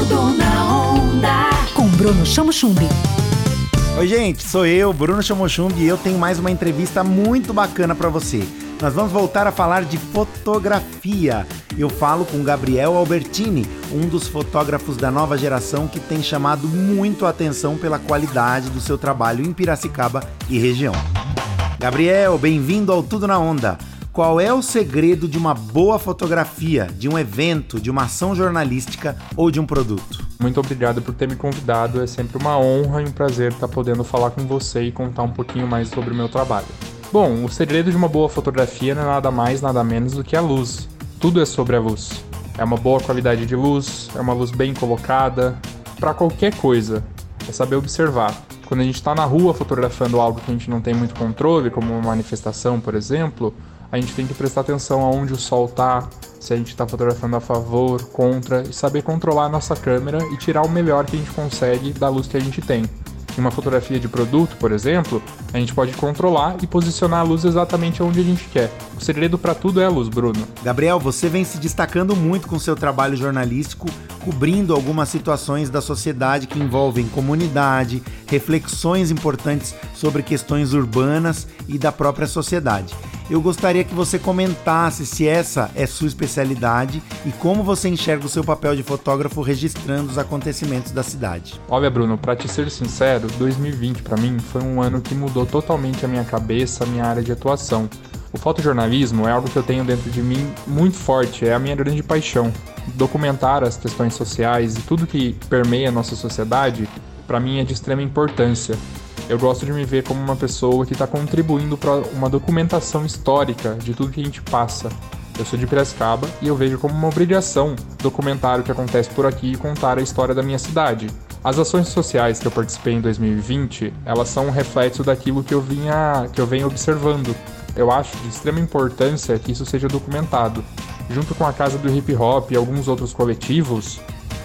Tudo na onda. Com Bruno Chamo Chumbi. Oi, gente, sou eu, Bruno Chamochumbi, e eu tenho mais uma entrevista muito bacana para você. Nós vamos voltar a falar de fotografia. Eu falo com Gabriel Albertini, um dos fotógrafos da nova geração que tem chamado muito a atenção pela qualidade do seu trabalho em Piracicaba e região. Gabriel, bem-vindo ao Tudo na Onda. Qual é o segredo de uma boa fotografia, de um evento, de uma ação jornalística ou de um produto? Muito obrigado por ter me convidado. É sempre uma honra e um prazer estar podendo falar com você e contar um pouquinho mais sobre o meu trabalho. Bom, o segredo de uma boa fotografia não é nada mais, nada menos do que a luz. Tudo é sobre a luz. É uma boa qualidade de luz, é uma luz bem colocada, para qualquer coisa. É saber observar. Quando a gente está na rua fotografando algo que a gente não tem muito controle, como uma manifestação, por exemplo, a gente tem que prestar atenção aonde o sol está, se a gente está fotografando a favor, contra, e saber controlar a nossa câmera e tirar o melhor que a gente consegue da luz que a gente tem. Em uma fotografia de produto, por exemplo, a gente pode controlar e posicionar a luz exatamente onde a gente quer. O segredo para tudo é a luz, Bruno. Gabriel, você vem se destacando muito com seu trabalho jornalístico, cobrindo algumas situações da sociedade que envolvem comunidade, reflexões importantes sobre questões urbanas e da própria sociedade. Eu gostaria que você comentasse se essa é sua especialidade e como você enxerga o seu papel de fotógrafo registrando os acontecimentos da cidade. Olha, Bruno, para te ser sincero, 2020 para mim foi um ano que mudou totalmente a minha cabeça, a minha área de atuação. O fotojornalismo é algo que eu tenho dentro de mim muito forte, é a minha grande paixão. Documentar as questões sociais e tudo que permeia a nossa sociedade, para mim é de extrema importância. Eu gosto de me ver como uma pessoa que está contribuindo para uma documentação histórica de tudo que a gente passa. Eu sou de Piracicaba e eu vejo como uma obrigação documentar o que acontece por aqui e contar a história da minha cidade. As ações sociais que eu participei em 2020, elas são um reflexo daquilo que eu vinha, que eu venho observando. Eu acho de extrema importância que isso seja documentado. Junto com a Casa do Hip Hop e alguns outros coletivos,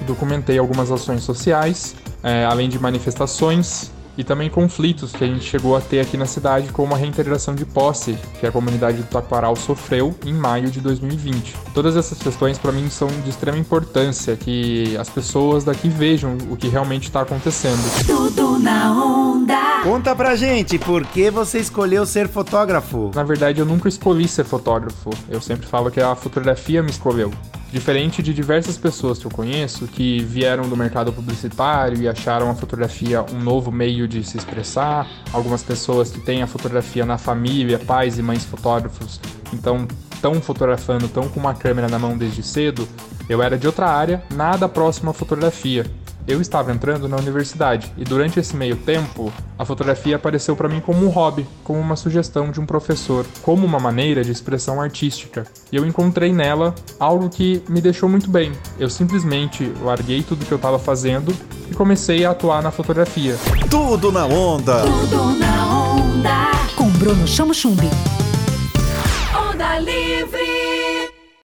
documentei algumas ações sociais, é, além de manifestações, e também conflitos que a gente chegou a ter aqui na cidade, como a reintegração de posse que a comunidade do Taquaral sofreu em maio de 2020. Todas essas questões para mim são de extrema importância, que as pessoas daqui vejam o que realmente está acontecendo. Tudo na onda. Conta pra gente, por que você escolheu ser fotógrafo? Na verdade, eu nunca escolhi ser fotógrafo. Eu sempre falo que a fotografia me escolheu. Diferente de diversas pessoas que eu conheço que vieram do mercado publicitário e acharam a fotografia um novo meio de se expressar, algumas pessoas que têm a fotografia na família, pais e mães fotógrafos, então estão fotografando, estão com uma câmera na mão desde cedo, eu era de outra área, nada próximo à fotografia. Eu estava entrando na universidade e durante esse meio tempo, a fotografia apareceu para mim como um hobby, como uma sugestão de um professor, como uma maneira de expressão artística. E eu encontrei nela algo que me deixou muito bem. Eu simplesmente larguei tudo que eu estava fazendo e comecei a atuar na fotografia. Tudo na onda. Tudo na onda. Com Bruno Chamo Chumbi. Onda livre.